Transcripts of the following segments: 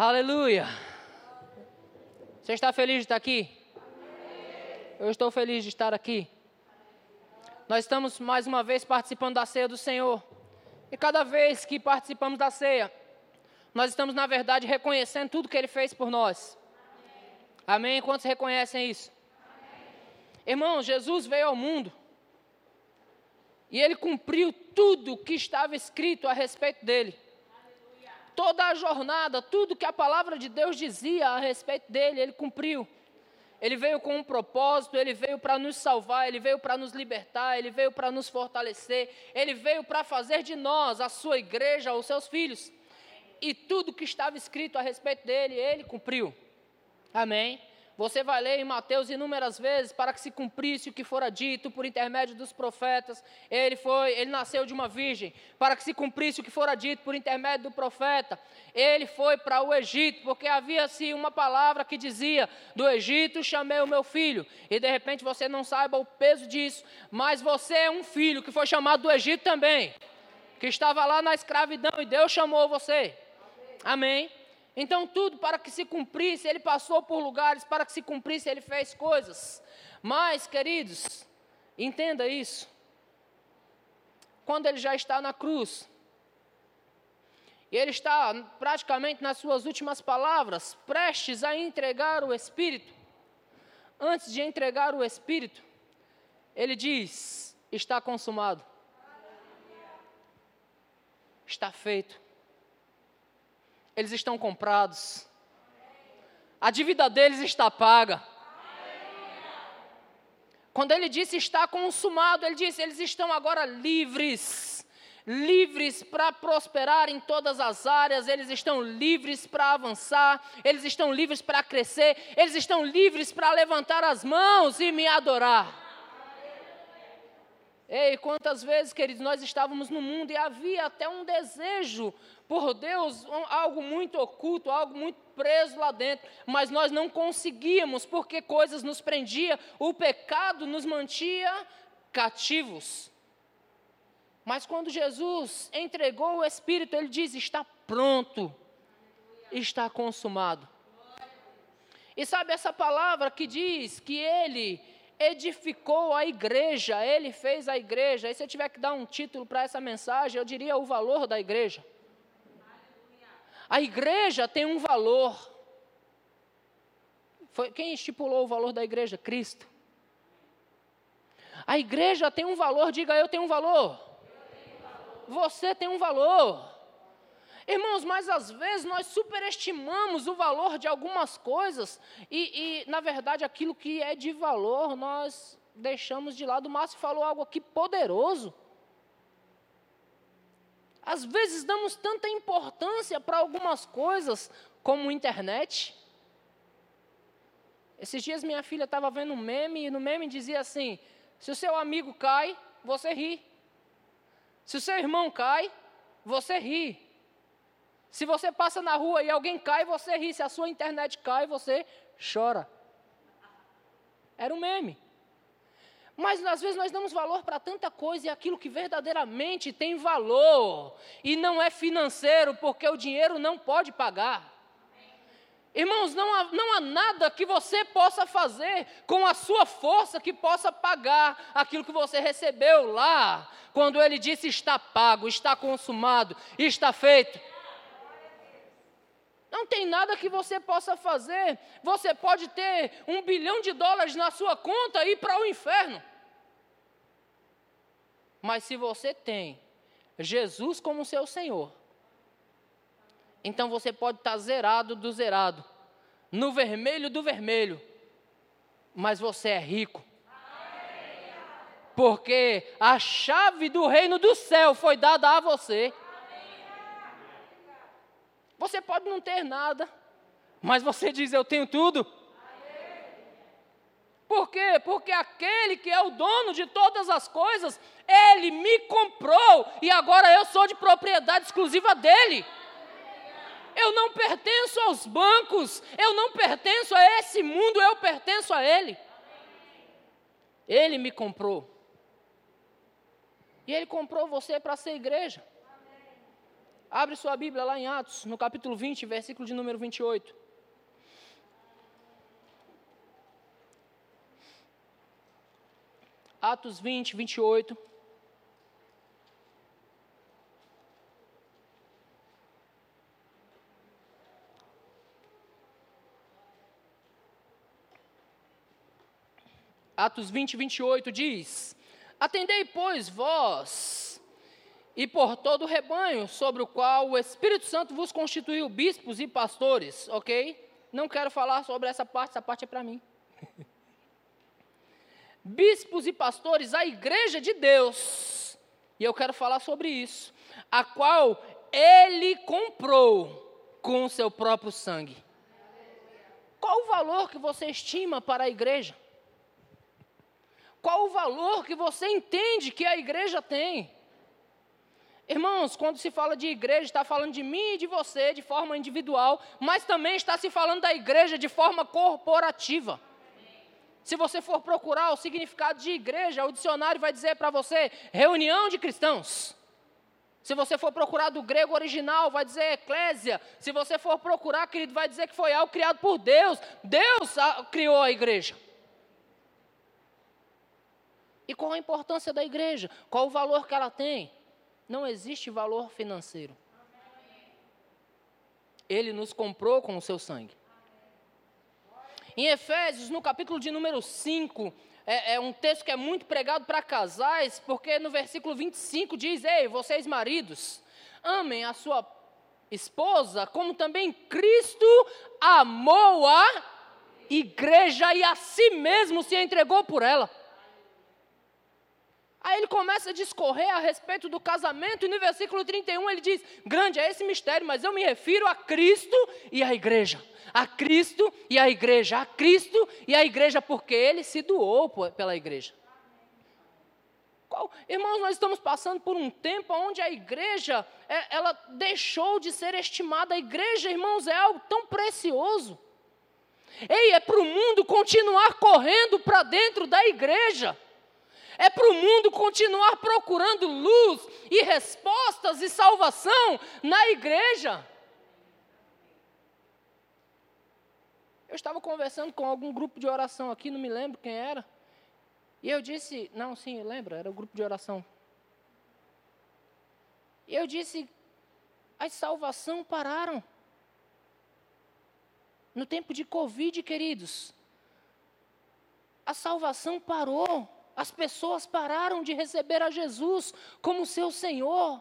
Aleluia. Você está feliz de estar aqui? Eu estou feliz de estar aqui. Nós estamos mais uma vez participando da ceia do Senhor. E cada vez que participamos da ceia, nós estamos, na verdade, reconhecendo tudo que Ele fez por nós. Amém? Quantos reconhecem isso? Irmãos, Jesus veio ao mundo e Ele cumpriu tudo que estava escrito a respeito dele. Toda a jornada, tudo que a palavra de Deus dizia a respeito dele, Ele cumpriu. Ele veio com um propósito, ele veio para nos salvar, ele veio para nos libertar, ele veio para nos fortalecer, ele veio para fazer de nós, a sua igreja, os seus filhos. E tudo que estava escrito a respeito dele, ele cumpriu. Amém. Você vai ler em Mateus inúmeras vezes para que se cumprisse o que fora dito por intermédio dos profetas. Ele foi, ele nasceu de uma virgem, para que se cumprisse o que fora dito por intermédio do profeta. Ele foi para o Egito, porque havia-se uma palavra que dizia: "Do Egito chamei o meu filho". E de repente você não saiba o peso disso, mas você é um filho que foi chamado do Egito também, que estava lá na escravidão e Deus chamou você. Amém. Então, tudo para que se cumprisse, ele passou por lugares, para que se cumprisse, ele fez coisas. Mas, queridos, entenda isso. Quando ele já está na cruz, e ele está praticamente nas suas últimas palavras, prestes a entregar o Espírito, antes de entregar o Espírito, ele diz: Está consumado. Está feito eles estão comprados. A dívida deles está paga. Quando ele disse está consumado, ele disse eles estão agora livres. Livres para prosperar em todas as áreas, eles estão livres para avançar, eles estão livres para crescer, eles estão livres para levantar as mãos e me adorar. Ei, quantas vezes, queridos, nós estávamos no mundo e havia até um desejo por Deus, algo muito oculto, algo muito preso lá dentro, mas nós não conseguíamos porque coisas nos prendia, o pecado nos mantinha cativos. Mas quando Jesus entregou o Espírito, ele diz: está pronto, está consumado. E sabe essa palavra que diz que ele edificou a igreja, ele fez a igreja. E se eu tiver que dar um título para essa mensagem, eu diria o valor da igreja. A igreja tem um valor. Foi, quem estipulou o valor da igreja? Cristo. A igreja tem um valor, diga eu tenho um valor. Tenho valor. Você tem um valor. Irmãos, mas às vezes nós superestimamos o valor de algumas coisas e, e, na verdade, aquilo que é de valor nós deixamos de lado. O Márcio falou algo aqui poderoso. Às vezes damos tanta importância para algumas coisas, como internet. Esses dias minha filha estava vendo um meme e no meme dizia assim: se o seu amigo cai, você ri. Se o seu irmão cai, você ri. Se você passa na rua e alguém cai, você ri. Se a sua internet cai, você chora. Era um meme. Mas às vezes nós damos valor para tanta coisa e aquilo que verdadeiramente tem valor. E não é financeiro, porque o dinheiro não pode pagar. Irmãos, não há, não há nada que você possa fazer com a sua força que possa pagar aquilo que você recebeu lá, quando ele disse está pago, está consumado, está feito. Não tem nada que você possa fazer. Você pode ter um bilhão de dólares na sua conta e ir para o inferno. Mas se você tem Jesus como seu Senhor, então você pode estar zerado do zerado, no vermelho do vermelho, mas você é rico. Porque a chave do reino do céu foi dada a você. Você pode não ter nada, mas você diz: Eu tenho tudo. Por quê? Porque aquele que é o dono de todas as coisas, ele me comprou e agora eu sou de propriedade exclusiva dele. Eu não pertenço aos bancos, eu não pertenço a esse mundo, eu pertenço a ele. Ele me comprou. E ele comprou você para ser igreja. Abre sua Bíblia lá em Atos, no capítulo 20, versículo de número 28. Atos 20, 28. Atos 20, 28 diz: Atendei, pois, vós, e por todo o rebanho sobre o qual o Espírito Santo vos constituiu bispos e pastores, ok? Não quero falar sobre essa parte, essa parte é para mim. bispos e pastores, a igreja de Deus, e eu quero falar sobre isso, a qual ele comprou com o seu próprio sangue. Qual o valor que você estima para a igreja? Qual o valor que você entende que a igreja tem? Irmãos, quando se fala de igreja, está falando de mim e de você de forma individual, mas também está se falando da igreja de forma corporativa. Se você for procurar o significado de igreja, o dicionário vai dizer para você reunião de cristãos. Se você for procurar do grego original, vai dizer eclésia. Se você for procurar, querido, vai dizer que foi algo criado por Deus. Deus criou a igreja. E qual a importância da igreja? Qual o valor que ela tem? Não existe valor financeiro. Ele nos comprou com o seu sangue. Em Efésios, no capítulo de número 5, é, é um texto que é muito pregado para casais, porque no versículo 25 diz: Ei, vocês maridos, amem a sua esposa, como também Cristo amou a igreja e a si mesmo se entregou por ela. Aí ele começa a discorrer a respeito do casamento, e no versículo 31 ele diz: Grande é esse mistério, mas eu me refiro a Cristo e à igreja. A Cristo e à igreja. A Cristo e à igreja, porque ele se doou pela igreja. Qual? Irmãos, nós estamos passando por um tempo onde a igreja, é, ela deixou de ser estimada. A igreja, irmãos, é algo tão precioso. Ei, é para o mundo continuar correndo para dentro da igreja. É para o mundo continuar procurando luz e respostas e salvação na igreja. Eu estava conversando com algum grupo de oração aqui, não me lembro quem era. E eu disse, não, sim, lembra, era o grupo de oração. E eu disse, as salvação pararam. No tempo de Covid, queridos, a salvação parou. As pessoas pararam de receber a Jesus como seu Senhor.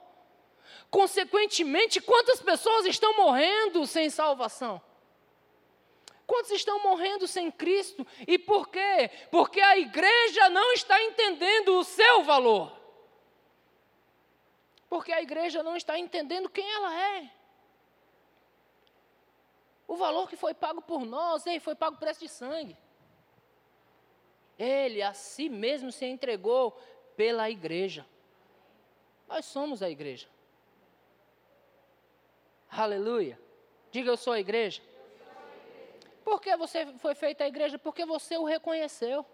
Consequentemente, quantas pessoas estão morrendo sem salvação? Quantos estão morrendo sem Cristo? E por quê? Porque a igreja não está entendendo o seu valor. Porque a igreja não está entendendo quem ela é. O valor que foi pago por nós, ei, foi pago preço de sangue. Ele a si mesmo se entregou pela igreja. Nós somos a igreja. Aleluia. Diga eu sou a igreja. Por que você foi feita a igreja? Porque você o reconheceu.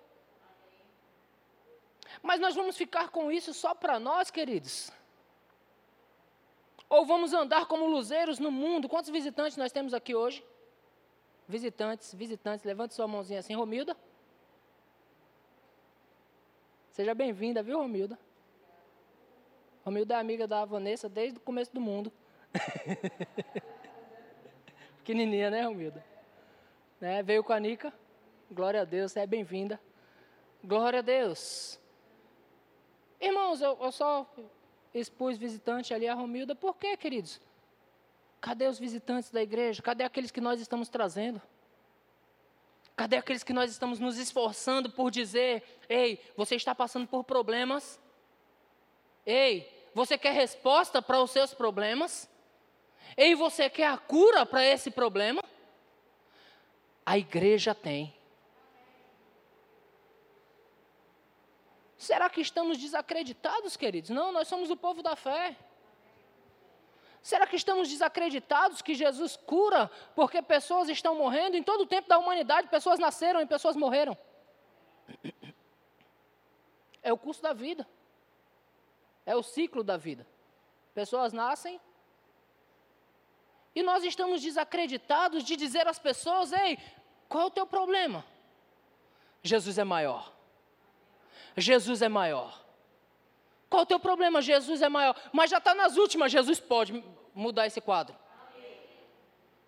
Mas nós vamos ficar com isso só para nós, queridos? Ou vamos andar como luzeiros no mundo? Quantos visitantes nós temos aqui hoje? Visitantes, visitantes, levante sua mãozinha assim, Romilda. Seja bem-vinda, viu, Romilda? Romilda é amiga da Vanessa desde o começo do mundo. Pequenininha, né, Romilda? Né? Veio com a Nica. Glória a Deus, é bem-vinda. Glória a Deus. Irmãos, eu, eu só expus visitante ali a Romilda. Por quê, queridos? Cadê os visitantes da igreja? Cadê aqueles que nós estamos trazendo? Cadê aqueles que nós estamos nos esforçando por dizer: ei, você está passando por problemas? Ei, você quer resposta para os seus problemas? Ei, você quer a cura para esse problema? A igreja tem. Será que estamos desacreditados, queridos? Não, nós somos o povo da fé. Será que estamos desacreditados que Jesus cura porque pessoas estão morrendo? Em todo o tempo da humanidade, pessoas nasceram e pessoas morreram. É o curso da vida. É o ciclo da vida. Pessoas nascem E nós estamos desacreditados de dizer às pessoas: ei, qual é o teu problema? Jesus é maior. Jesus é maior. Qual o teu problema? Jesus é maior. Mas já está nas últimas, Jesus pode mudar esse quadro.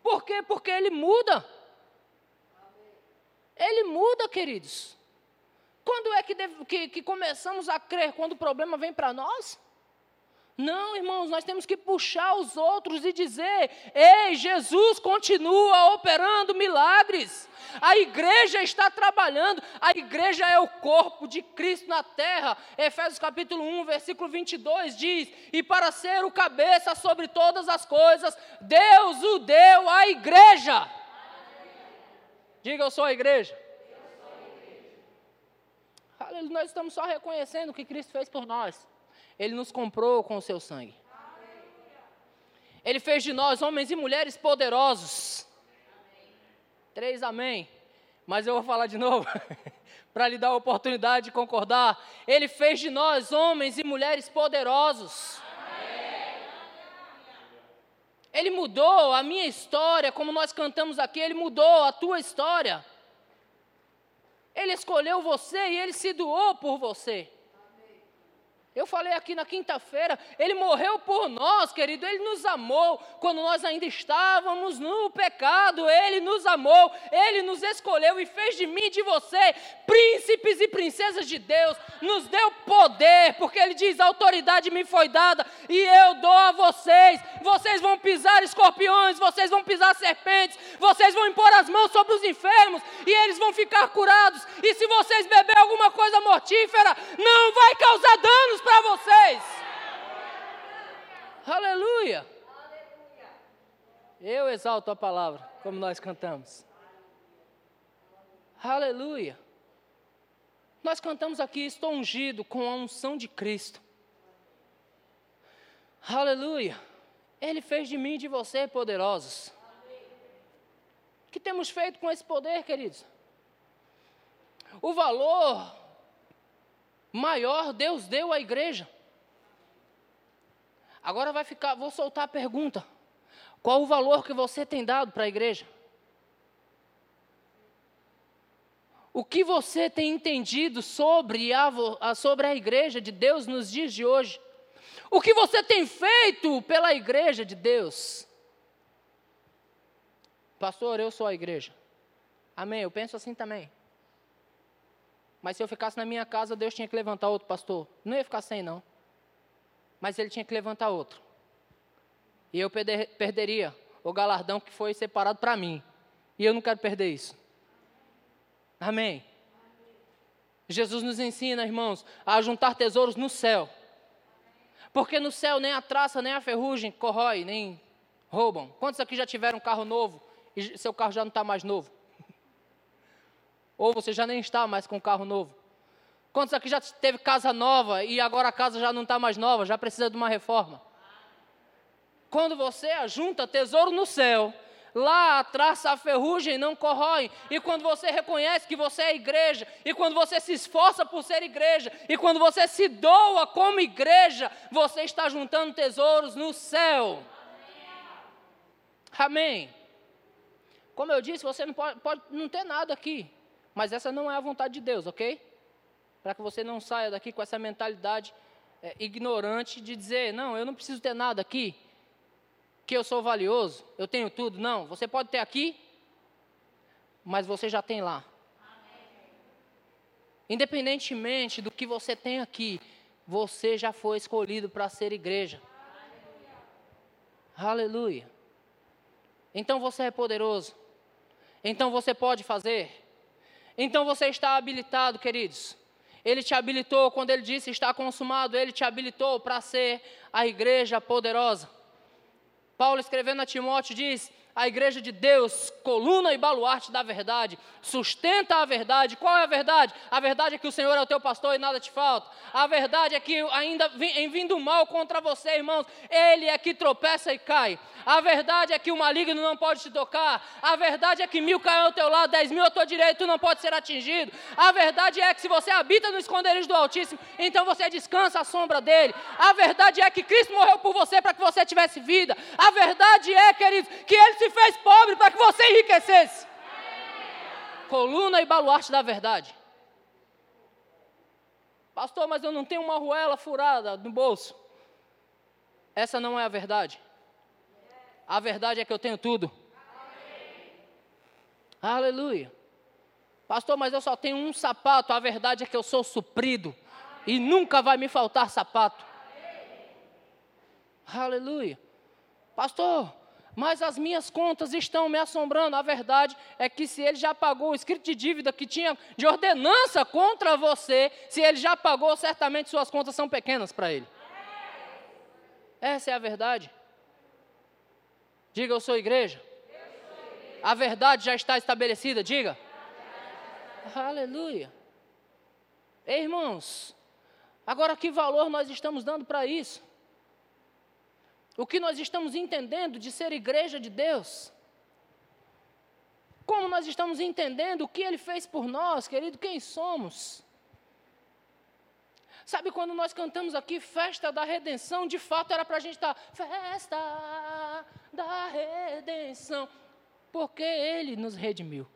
Por quê? Porque ele muda. Ele muda, queridos. Quando é que, deve, que, que começamos a crer quando o problema vem para nós? Não, irmãos, nós temos que puxar os outros e dizer: ei, Jesus continua operando milagres. A igreja está trabalhando, a igreja é o corpo de Cristo na terra. Efésios capítulo 1, versículo 22 diz: E para ser o cabeça sobre todas as coisas, Deus o deu à igreja. Diga, eu sou a igreja. Aleluia, nós estamos só reconhecendo o que Cristo fez por nós. Ele nos comprou com o seu sangue. Ele fez de nós homens e mulheres poderosos. Três amém. Mas eu vou falar de novo, para lhe dar a oportunidade de concordar. Ele fez de nós homens e mulheres poderosos. Ele mudou a minha história, como nós cantamos aqui, ele mudou a tua história. Ele escolheu você e ele se doou por você. Eu falei aqui na quinta-feira, ele morreu por nós, querido, ele nos amou quando nós ainda estávamos no pecado, ele nos amou, ele nos escolheu e fez de mim e de você príncipes e princesas de Deus, nos deu poder, porque ele diz: a autoridade me foi dada e eu dou a vocês. Vocês vão pisar escorpiões, vocês vão pisar serpentes, vocês vão impor as mãos sobre os enfermos e eles vão ficar curados. E se vocês beber alguma coisa mortífera, não vai causar danos para vocês. Aleluia. Eu exalto a palavra, como nós cantamos. Aleluia. Nós cantamos aqui, estou ungido com a unção de Cristo. Aleluia. Ele fez de mim e de você poderosos. O que temos feito com esse poder, queridos? O valor maior Deus deu à igreja. Agora vai ficar, vou soltar a pergunta. Qual o valor que você tem dado para a igreja? O que você tem entendido sobre a, sobre a igreja de Deus nos dias de hoje? O que você tem feito pela igreja de Deus? Pastor, eu sou a igreja. Amém, eu penso assim também. Mas se eu ficasse na minha casa, Deus tinha que levantar outro pastor. Não ia ficar sem, não. Mas ele tinha que levantar outro. E eu perder, perderia o galardão que foi separado para mim. E eu não quero perder isso. Amém. Jesus nos ensina, irmãos, a juntar tesouros no céu. Porque no céu nem a traça, nem a ferrugem corrói, nem roubam. Quantos aqui já tiveram um carro novo e seu carro já não está mais novo? Ou você já nem está mais com carro novo. Quantos aqui já teve casa nova e agora a casa já não está mais nova, já precisa de uma reforma? Quando você ajunta tesouro no céu, lá atrás a ferrugem não corrói. E quando você reconhece que você é igreja, e quando você se esforça por ser igreja, e quando você se doa como igreja, você está juntando tesouros no céu. Amém. Como eu disse, você não pode, pode não ter nada aqui. Mas essa não é a vontade de Deus, ok? Para que você não saia daqui com essa mentalidade é, ignorante de dizer: não, eu não preciso ter nada aqui, que eu sou valioso, eu tenho tudo. Não, você pode ter aqui, mas você já tem lá. Independentemente do que você tem aqui, você já foi escolhido para ser igreja. Aleluia. Aleluia. Então você é poderoso. Então você pode fazer. Então você está habilitado, queridos. Ele te habilitou, quando ele disse está consumado, ele te habilitou para ser a igreja poderosa. Paulo escrevendo a Timóteo diz: a igreja de Deus, coluna e baluarte da verdade, sustenta a verdade. Qual é a verdade? A verdade é que o Senhor é o teu pastor e nada te falta. A verdade é que, ainda em vindo mal contra você, irmãos, Ele é que tropeça e cai. A verdade é que o maligno não pode te tocar. A verdade é que mil caem ao teu lado, dez mil à tua direita, tu não pode ser atingido. A verdade é que se você habita no esconderijo do Altíssimo, então você descansa à sombra dele. A verdade é que Cristo morreu por você para que você tivesse vida. A verdade é, queridos, que Ele se fez pobre para que você enriquecesse. Coluna e baluarte da verdade. Pastor, mas eu não tenho uma ruela furada no bolso. Essa não é a verdade. A verdade é que eu tenho tudo. Aleluia. Pastor, mas eu só tenho um sapato. A verdade é que eu sou suprido. E nunca vai me faltar sapato. Aleluia. Pastor, mas as minhas contas estão me assombrando. A verdade é que se ele já pagou o escrito de dívida que tinha de ordenança contra você, se ele já pagou, certamente suas contas são pequenas para ele. Essa é a verdade. Diga, eu sou igreja. A verdade já está estabelecida, diga. Aleluia. Ei, irmãos, agora que valor nós estamos dando para isso? O que nós estamos entendendo de ser igreja de Deus. Como nós estamos entendendo o que Ele fez por nós, querido, quem somos. Sabe quando nós cantamos aqui festa da redenção, de fato era para a gente estar, tá, festa da redenção, porque Ele nos redimiu.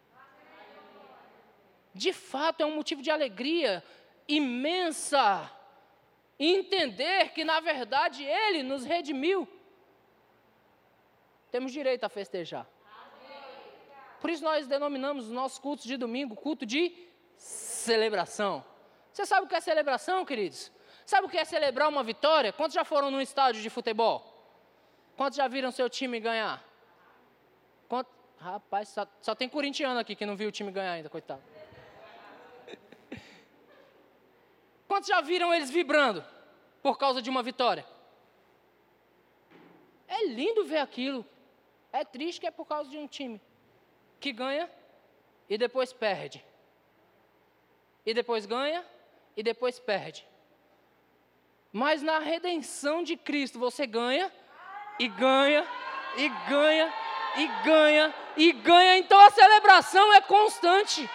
De fato é um motivo de alegria imensa entender que, na verdade, Ele nos redimiu. Temos direito a festejar. Por isso nós denominamos os nossos cultos de domingo culto de celebração. Você sabe o que é celebração, queridos? Sabe o que é celebrar uma vitória? Quantos já foram num estádio de futebol? Quantos já viram seu time ganhar? Quantos? Rapaz, só, só tem corintiano aqui que não viu o time ganhar ainda, coitado. Quantos já viram eles vibrando por causa de uma vitória? É lindo ver aquilo. É triste que é por causa de um time que ganha e depois perde. E depois ganha e depois perde. Mas na redenção de Cristo você ganha e ganha e ganha e ganha e ganha. Então a celebração é constante.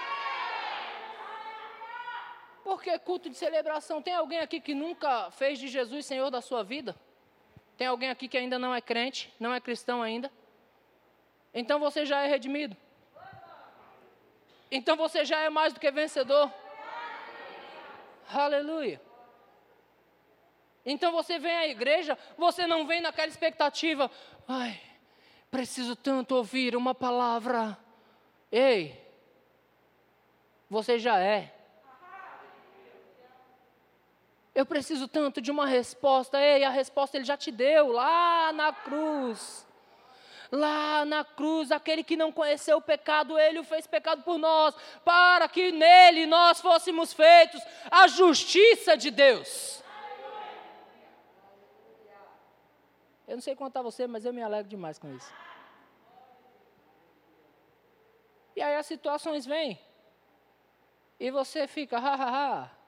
Porque culto de celebração, tem alguém aqui que nunca fez de Jesus Senhor da sua vida? Tem alguém aqui que ainda não é crente, não é cristão ainda? Então você já é redimido. Então você já é mais do que vencedor. Aleluia. Então você vem à igreja, você não vem naquela expectativa, ai, preciso tanto ouvir uma palavra. Ei, você já é. Eu preciso tanto de uma resposta. Ei, a resposta ele já te deu lá na cruz. Lá na cruz, aquele que não conheceu o pecado, ele o fez pecado por nós, para que nele nós fôssemos feitos a justiça de Deus. Eu não sei contar você, mas eu me alegro demais com isso. E aí as situações vêm. E você fica, ha, ha, ha.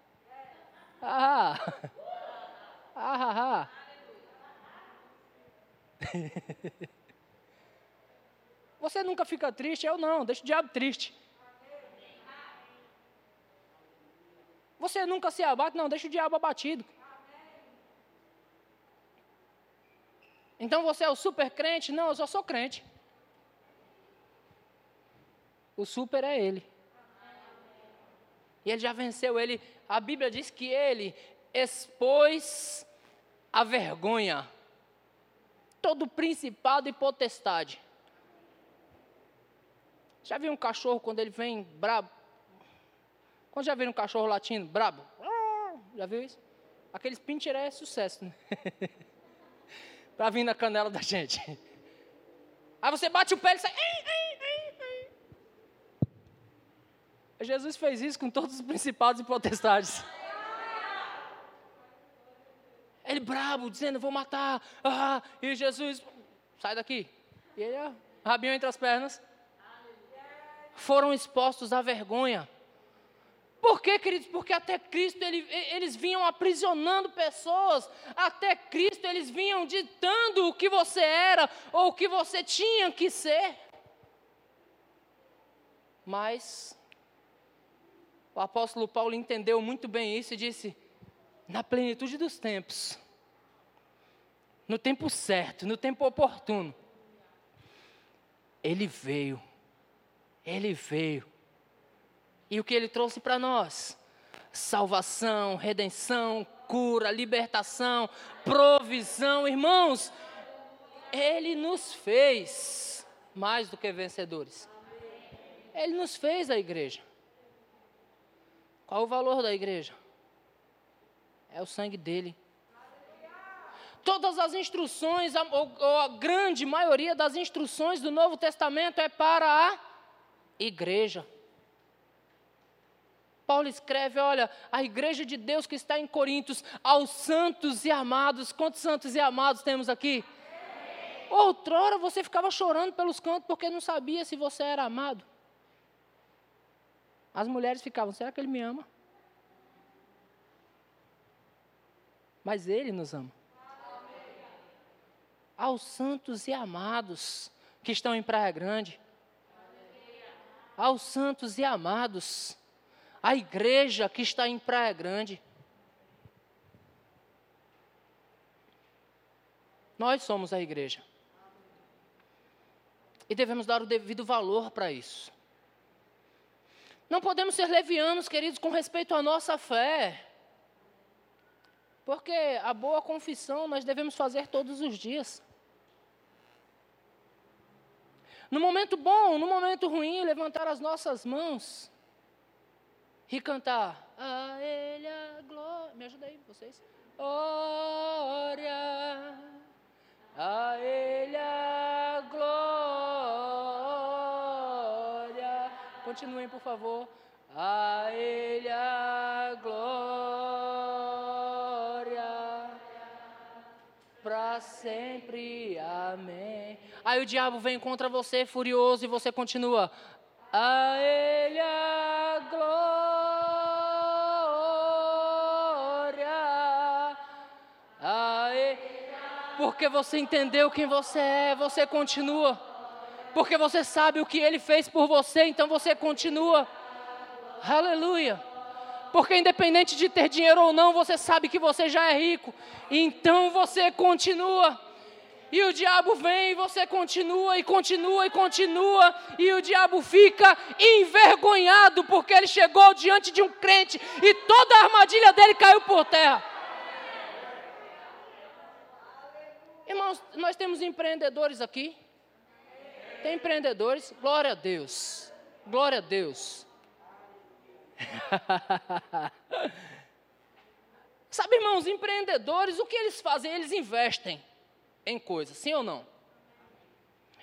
Ah, ah, ah, Você nunca fica triste? Eu não, deixa o diabo triste. Você nunca se abate? Não, deixa o diabo abatido. Então você é o super crente? Não, eu só sou crente. O super é ele. E ele já venceu, ele a Bíblia diz que ele expôs a vergonha, todo principado e potestade. Já viu um cachorro quando ele vem brabo? Quando já viu um cachorro latindo brabo? Já viu isso? Aqueles pincher é sucesso, né? para vir na canela da gente. Aí você bate o pé e sai. Jesus fez isso com todos os principados e potestades. Ele brabo, dizendo, vou matar. Ah, e Jesus, sai daqui. E ele, ah, rabinho entre as pernas, foram expostos à vergonha. Por quê, queridos? Porque até Cristo ele, eles vinham aprisionando pessoas, até Cristo eles vinham ditando o que você era ou o que você tinha que ser. Mas o apóstolo Paulo entendeu muito bem isso e disse: na plenitude dos tempos, no tempo certo, no tempo oportuno, ele veio, ele veio e o que ele trouxe para nós? Salvação, redenção, cura, libertação, provisão. Irmãos, ele nos fez mais do que vencedores. Ele nos fez a igreja. Qual o valor da igreja? É o sangue dele. Todas as instruções, a grande maioria das instruções do Novo Testamento é para a igreja. Paulo escreve: olha, a igreja de Deus que está em Corintos, aos santos e amados. Quantos santos e amados temos aqui? Outrora você ficava chorando pelos cantos porque não sabia se você era amado. As mulheres ficavam: será que ele me ama? Mas ele nos ama. Aos santos e amados que estão em Praia Grande. Aos santos e amados a igreja que está em Praia Grande. Nós somos a igreja. E devemos dar o devido valor para isso. Não podemos ser levianos, queridos, com respeito à nossa fé. Porque a boa confissão nós devemos fazer todos os dias. No momento bom, no momento ruim, levantar as nossas mãos e cantar a Ele a glória. Me ajuda aí, vocês. Glória, a Ele a glória. Continuem, por favor. A Ele a glória, para sempre. Amém. Aí o diabo vem contra você, furioso, e você continua. A Ele a glória. Porque você entendeu quem você é, você continua. Porque você sabe o que ele fez por você, então você continua. Aleluia. Porque independente de ter dinheiro ou não, você sabe que você já é rico. Então você continua. E o diabo vem e você continua e continua e continua. E o diabo fica envergonhado porque ele chegou diante de um crente e toda a armadilha dele caiu por terra. Irmãos, nós temos empreendedores aqui. Tem empreendedores? Glória a Deus. Glória a Deus. Sabe, irmãos, empreendedores, o que eles fazem? Eles investem em coisas, sim ou não?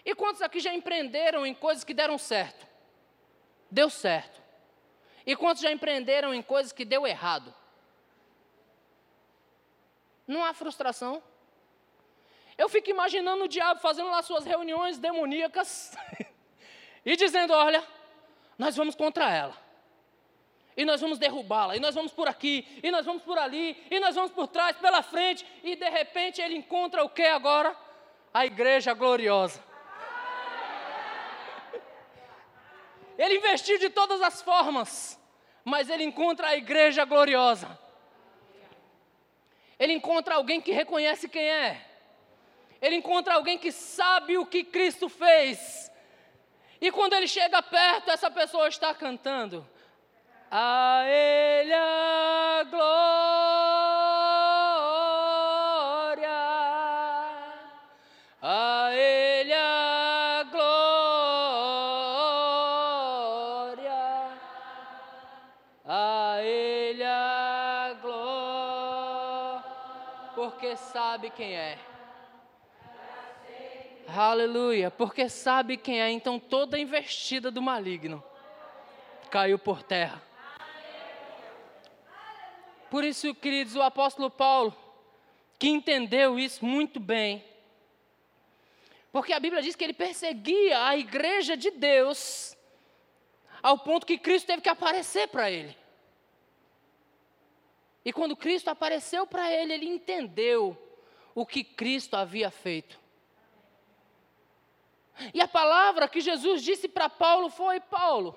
E quantos aqui já empreenderam em coisas que deram certo? Deu certo. E quantos já empreenderam em coisas que deu errado? Não há frustração? Eu fico imaginando o diabo fazendo lá suas reuniões demoníacas e dizendo: olha, nós vamos contra ela. E nós vamos derrubá-la, e nós vamos por aqui, e nós vamos por ali, e nós vamos por trás, pela frente, e de repente ele encontra o que agora? A igreja gloriosa. Ele investiu de todas as formas, mas ele encontra a igreja gloriosa. Ele encontra alguém que reconhece quem é ele encontra alguém que sabe o que Cristo fez. E quando ele chega perto, essa pessoa está cantando. A Ele a glória, a Ele a glória, a Ele a glória, porque sabe quem é. Aleluia, porque sabe quem é, então toda investida do maligno caiu por terra. Por isso, queridos, o apóstolo Paulo, que entendeu isso muito bem, Porque a Bíblia diz que ele perseguia a igreja de Deus, ao ponto que Cristo teve que aparecer para ele. E quando Cristo apareceu para ele, ele entendeu o que Cristo havia feito. E a palavra que Jesus disse para Paulo foi: Paulo,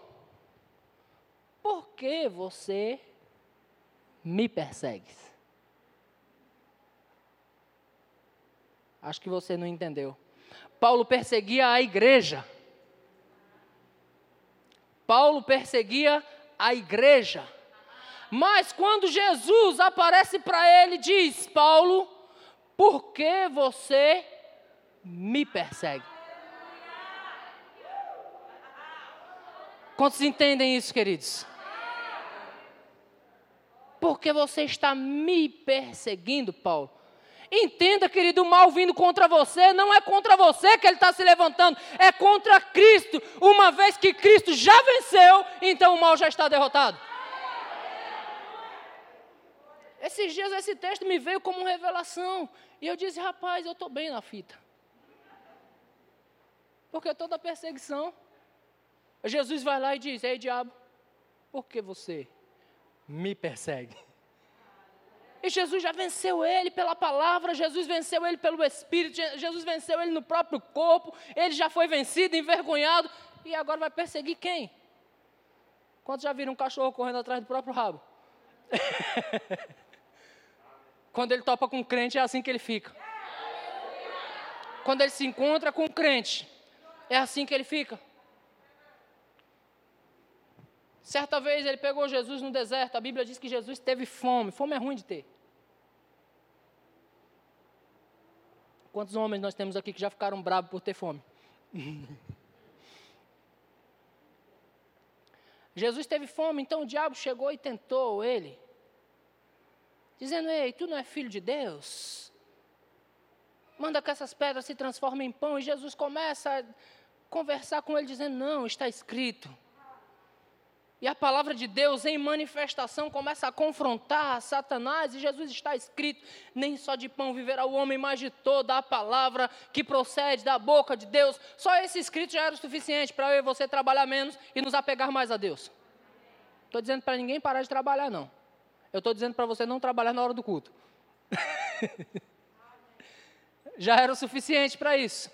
por que você me persegue? Acho que você não entendeu. Paulo perseguia a igreja. Paulo perseguia a igreja. Mas quando Jesus aparece para ele, diz: Paulo, por que você me persegue? Quantos entendem isso, queridos? Porque você está me perseguindo, Paulo. Entenda, querido, o mal vindo contra você não é contra você que ele está se levantando, é contra Cristo. Uma vez que Cristo já venceu, então o mal já está derrotado. Esses dias esse texto me veio como revelação. E eu disse, rapaz, eu estou bem na fita. Porque toda perseguição, Jesus vai lá e diz: Ei, diabo, por que você me persegue? E Jesus já venceu ele pela palavra, Jesus venceu ele pelo Espírito, Jesus venceu ele no próprio corpo, ele já foi vencido, envergonhado, e agora vai perseguir quem? Quantos já viram um cachorro correndo atrás do próprio rabo? Quando ele topa com um crente, é assim que ele fica. Quando ele se encontra com um crente, é assim que ele fica. Certa vez ele pegou Jesus no deserto, a Bíblia diz que Jesus teve fome. Fome é ruim de ter. Quantos homens nós temos aqui que já ficaram bravos por ter fome? Jesus teve fome, então o diabo chegou e tentou ele, dizendo: Ei, tu não é filho de Deus? Manda que essas pedras se transformem em pão. E Jesus começa a conversar com ele, dizendo: Não, está escrito. E a palavra de Deus em manifestação começa a confrontar Satanás, e Jesus está escrito: nem só de pão viverá o homem, mas de toda a palavra que procede da boca de Deus. Só esse escrito já era o suficiente para eu e você trabalhar menos e nos apegar mais a Deus. Estou dizendo para ninguém parar de trabalhar, não. Eu estou dizendo para você não trabalhar na hora do culto. já era o suficiente para isso.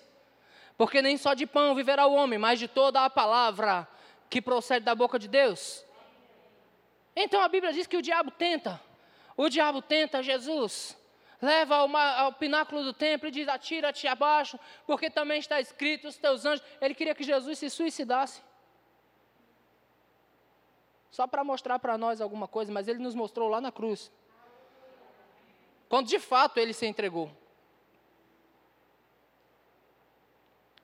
Porque nem só de pão viverá o homem, mas de toda a palavra que procede da boca de Deus? Então a Bíblia diz que o diabo tenta. O diabo tenta Jesus. Leva ao, ao pináculo do templo e diz: Atira-te abaixo, porque também está escrito: os teus anjos. Ele queria que Jesus se suicidasse. Só para mostrar para nós alguma coisa, mas ele nos mostrou lá na cruz. Quando de fato ele se entregou.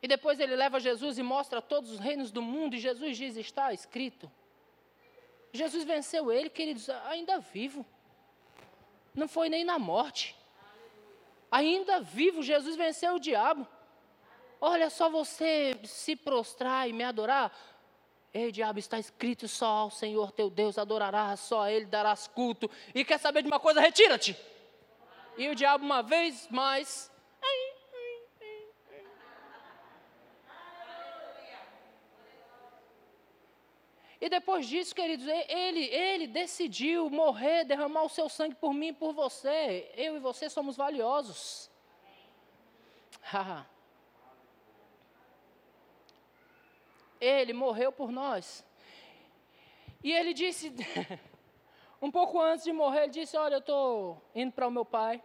E depois ele leva Jesus e mostra todos os reinos do mundo, e Jesus diz: Está escrito. Jesus venceu ele, queridos, ainda vivo. Não foi nem na morte. Ainda vivo, Jesus venceu o diabo. Olha só você se prostrar e me adorar. Ei, diabo, está escrito só ao Senhor teu Deus adorarás, só a Ele darás culto. E quer saber de uma coisa? Retira-te. E o diabo, uma vez mais, E depois disso, queridos, ele, ele decidiu morrer, derramar o seu sangue por mim e por você. Eu e você somos valiosos. ele morreu por nós. E ele disse, um pouco antes de morrer, ele disse: Olha, eu estou indo para o meu pai.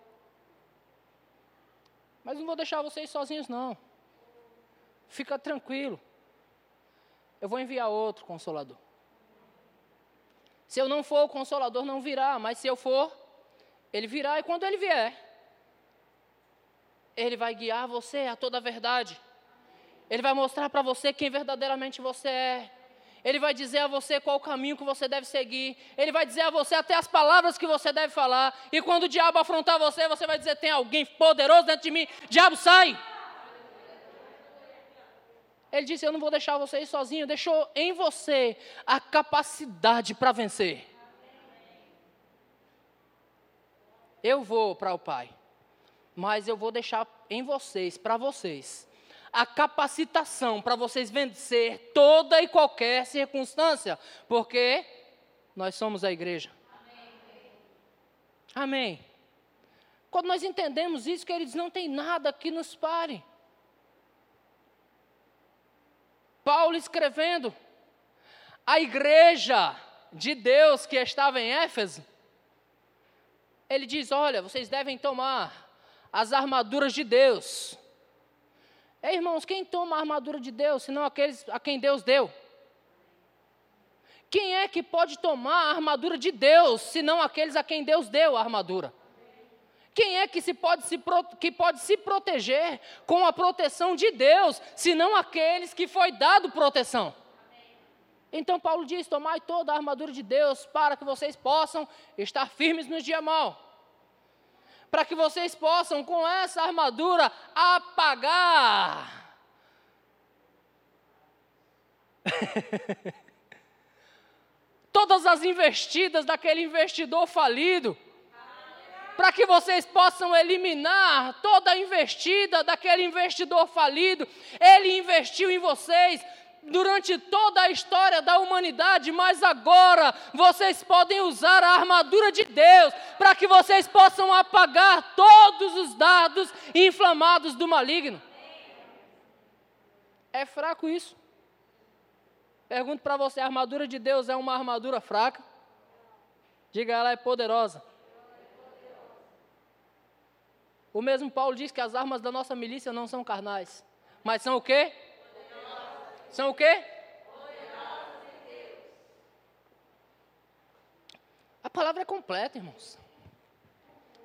Mas não vou deixar vocês sozinhos, não. Fica tranquilo. Eu vou enviar outro consolador. Se eu não for, o consolador não virá, mas se eu for, ele virá, e quando ele vier, ele vai guiar você a toda a verdade. Ele vai mostrar para você quem verdadeiramente você é. Ele vai dizer a você qual o caminho que você deve seguir. Ele vai dizer a você até as palavras que você deve falar. E quando o diabo afrontar você, você vai dizer: tem alguém poderoso dentro de mim. Diabo, sai! Ele disse: Eu não vou deixar você ir sozinho. Deixou em você a capacidade para vencer. Eu vou para o Pai, mas eu vou deixar em vocês, para vocês, a capacitação para vocês vencer toda e qualquer circunstância, porque nós somos a igreja. Amém. Quando nós entendemos isso, queridos, não tem nada que nos pare. Paulo escrevendo, a igreja de Deus que estava em Éfeso, ele diz: Olha, vocês devem tomar as armaduras de Deus. Ei, irmãos, quem toma a armadura de Deus, senão aqueles a quem Deus deu? Quem é que pode tomar a armadura de Deus, senão aqueles a quem Deus deu a armadura? Quem é que, se pode se, que pode se proteger com a proteção de Deus, senão aqueles que foi dado proteção? Então Paulo diz: Tomai toda a armadura de Deus para que vocês possam estar firmes no dia mal. Para que vocês possam, com essa armadura, apagar. Todas as investidas daquele investidor falido para que vocês possam eliminar toda a investida daquele investidor falido. Ele investiu em vocês, durante toda a história da humanidade, mas agora vocês podem usar a armadura de Deus para que vocês possam apagar todos os dados inflamados do maligno. É fraco isso? Pergunto para você: a armadura de Deus é uma armadura fraca? Diga, ela é poderosa. O mesmo Paulo diz que as armas da nossa milícia não são carnais, mas são o quê? São o quê? A palavra é completa, irmãos.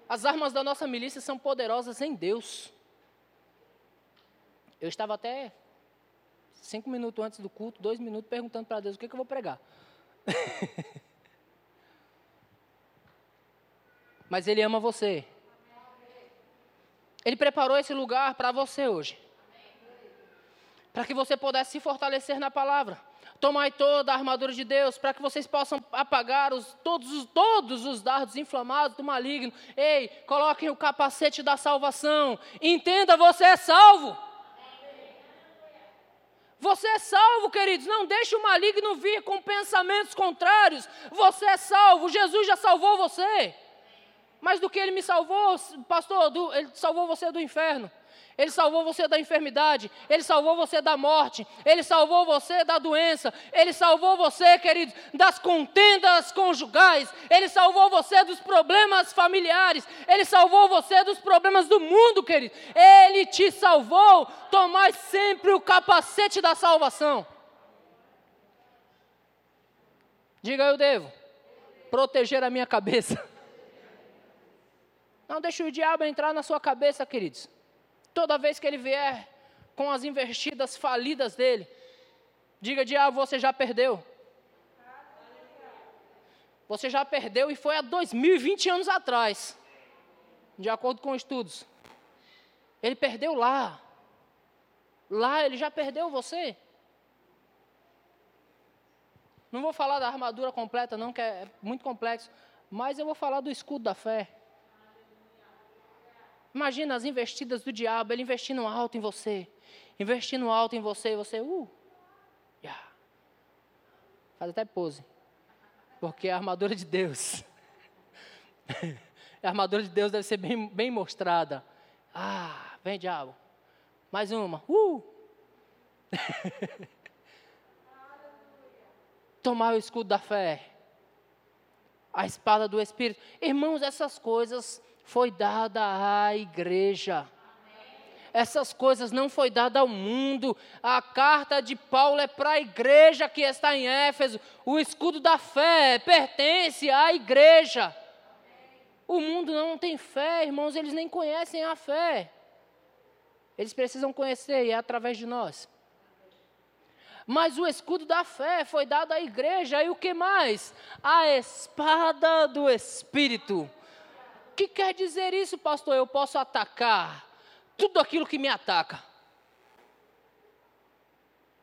As armas da nossa milícia são poderosas em Deus. Eu estava até cinco minutos antes do culto, dois minutos, perguntando para Deus o que, que eu vou pregar. Mas Ele ama você. Ele preparou esse lugar para você hoje para que você pudesse se fortalecer na palavra. Tomai toda a armadura de Deus, para que vocês possam apagar os, todos, os, todos os dardos inflamados do maligno. Ei, coloquem o capacete da salvação. Entenda, você é salvo. Você é salvo, queridos. Não deixe o maligno vir com pensamentos contrários. Você é salvo. Jesus já salvou você. Mas do que ele me salvou, pastor, do, ele salvou você do inferno. Ele salvou você da enfermidade, Ele salvou você da morte, Ele salvou você da doença, Ele salvou você, queridos, das contendas conjugais, Ele salvou você dos problemas familiares, Ele salvou você dos problemas do mundo, querido. Ele te salvou. Tomai sempre o capacete da salvação. Diga eu devo proteger a minha cabeça. Não deixe o diabo entrar na sua cabeça, queridos. Toda vez que ele vier com as investidas falidas dele, diga: diabo, você já perdeu. Você já perdeu e foi há 2020 anos atrás, de acordo com estudos. Ele perdeu lá. Lá ele já perdeu você. Não vou falar da armadura completa, não, que é muito complexo, mas eu vou falar do escudo da fé. Imagina as investidas do diabo, ele investindo alto em você, investindo alto em você, e você, uh, yeah. faz até pose, porque é a armadura de Deus, a armadura de Deus deve ser bem, bem mostrada. Ah, vem diabo, mais uma, uh. Tomar o escudo da fé, a espada do Espírito. Irmãos, essas coisas foi dada à igreja. Essas coisas não foi dada ao mundo. A carta de Paulo é para a igreja que está em Éfeso. O escudo da fé pertence à igreja. O mundo não tem fé, irmãos, eles nem conhecem a fé. Eles precisam conhecer e é através de nós. Mas o escudo da fé foi dado à igreja, e o que mais? A espada do Espírito que quer dizer isso, pastor? Eu posso atacar tudo aquilo que me ataca.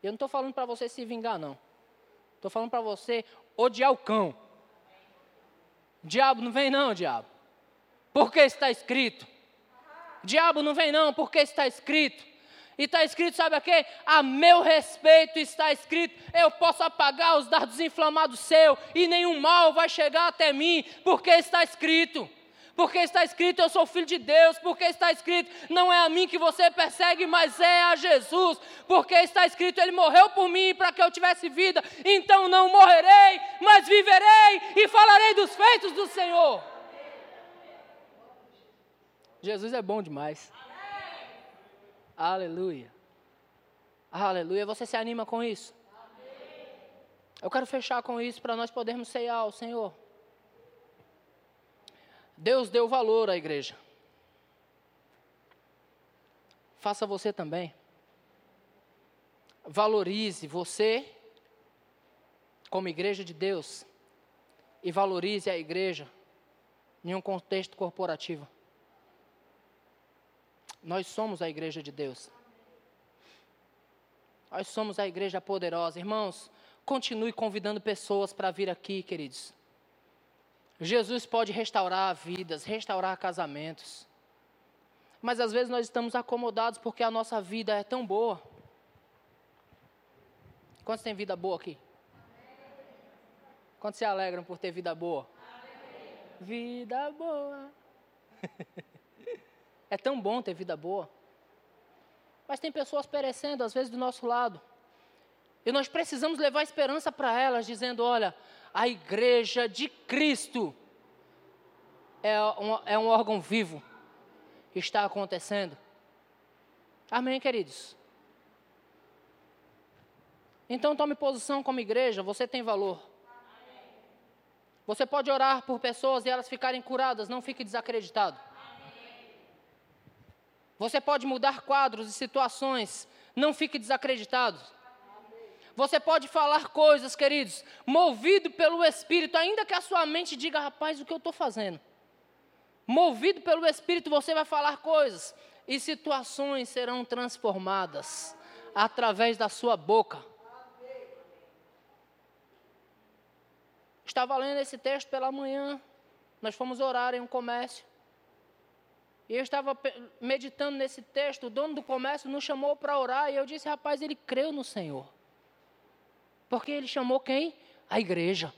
Eu não estou falando para você se vingar, não. Estou falando para você odiar o cão. Diabo não vem, não, diabo. Porque está escrito. Diabo não vem, não, porque está escrito. E está escrito, sabe a quê? A meu respeito está escrito: eu posso apagar os dardos inflamados seu, e nenhum mal vai chegar até mim, porque está escrito. Porque está escrito, eu sou filho de Deus. Porque está escrito, não é a mim que você persegue, mas é a Jesus. Porque está escrito, Ele morreu por mim para que eu tivesse vida. Então não morrerei, mas viverei e falarei dos feitos do Senhor. Jesus é bom demais. Aleluia. Aleluia. Você se anima com isso? Eu quero fechar com isso para nós podermos ceiar ao Senhor. Deus deu valor à igreja. Faça você também. Valorize você como igreja de Deus e valorize a igreja em um contexto corporativo. Nós somos a igreja de Deus. Nós somos a igreja poderosa. Irmãos, continue convidando pessoas para vir aqui, queridos. Jesus pode restaurar vidas, restaurar casamentos. Mas às vezes nós estamos acomodados porque a nossa vida é tão boa. Quantos têm vida boa aqui? Quantos se alegram por ter vida boa? Vida boa. É tão bom ter vida boa. Mas tem pessoas perecendo, às vezes, do nosso lado. E nós precisamos levar esperança para elas, dizendo: olha, a igreja de Cristo é um, é um órgão vivo. Está acontecendo. Amém, queridos? Então tome posição como igreja, você tem valor. Você pode orar por pessoas e elas ficarem curadas, não fique desacreditado. Você pode mudar quadros e situações, não fique desacreditado. Você pode falar coisas, queridos, movido pelo Espírito, ainda que a sua mente diga, rapaz, o que eu estou fazendo? Movido pelo Espírito, você vai falar coisas, e situações serão transformadas através da sua boca. Estava lendo esse texto pela manhã, nós fomos orar em um comércio. E eu estava meditando nesse texto, o dono do comércio nos chamou para orar, e eu disse, rapaz, ele creu no Senhor. Porque ele chamou quem? A igreja.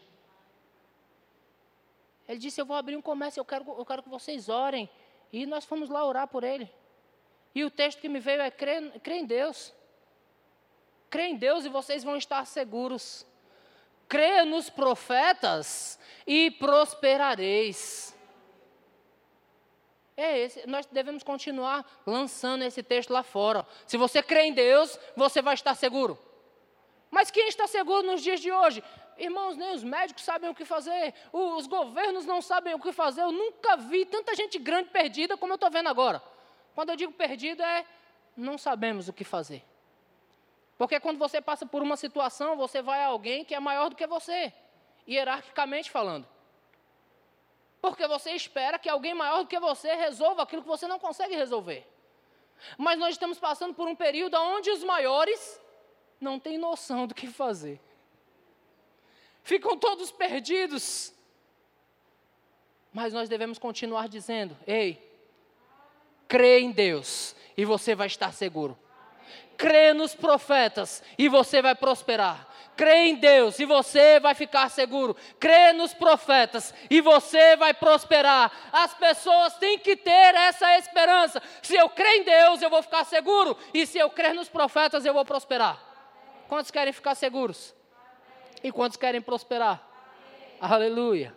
Ele disse, eu vou abrir um comércio, eu quero, eu quero que vocês orem. E nós fomos lá orar por ele. E o texto que me veio é, crê, crê em Deus. Crê em Deus e vocês vão estar seguros. Crê nos profetas e prosperareis. É esse, nós devemos continuar lançando esse texto lá fora. Se você crê em Deus, você vai estar seguro. Mas quem está seguro nos dias de hoje? Irmãos, nem os médicos sabem o que fazer, os governos não sabem o que fazer. Eu nunca vi tanta gente grande perdida como eu estou vendo agora. Quando eu digo perdida, é não sabemos o que fazer. Porque quando você passa por uma situação, você vai a alguém que é maior do que você, hierarquicamente falando. Porque você espera que alguém maior do que você resolva aquilo que você não consegue resolver. Mas nós estamos passando por um período onde os maiores não têm noção do que fazer. Ficam todos perdidos. Mas nós devemos continuar dizendo: ei, crê em Deus e você vai estar seguro. Crê nos profetas e você vai prosperar. Crê em Deus e você vai ficar seguro. Crê nos profetas e você vai prosperar. As pessoas têm que ter essa esperança. Se eu crer em Deus, eu vou ficar seguro. E se eu crer nos profetas, eu vou prosperar. Quantos querem ficar seguros? E quantos querem prosperar? Aleluia.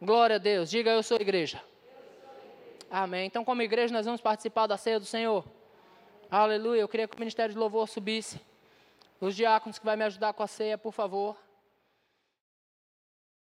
Glória a Deus. Diga eu sou igreja. Amém. Então, como igreja, nós vamos participar da ceia do Senhor. Aleluia. Eu queria que o ministério de louvor subisse. Os diáconos que vai me ajudar com a ceia, por favor.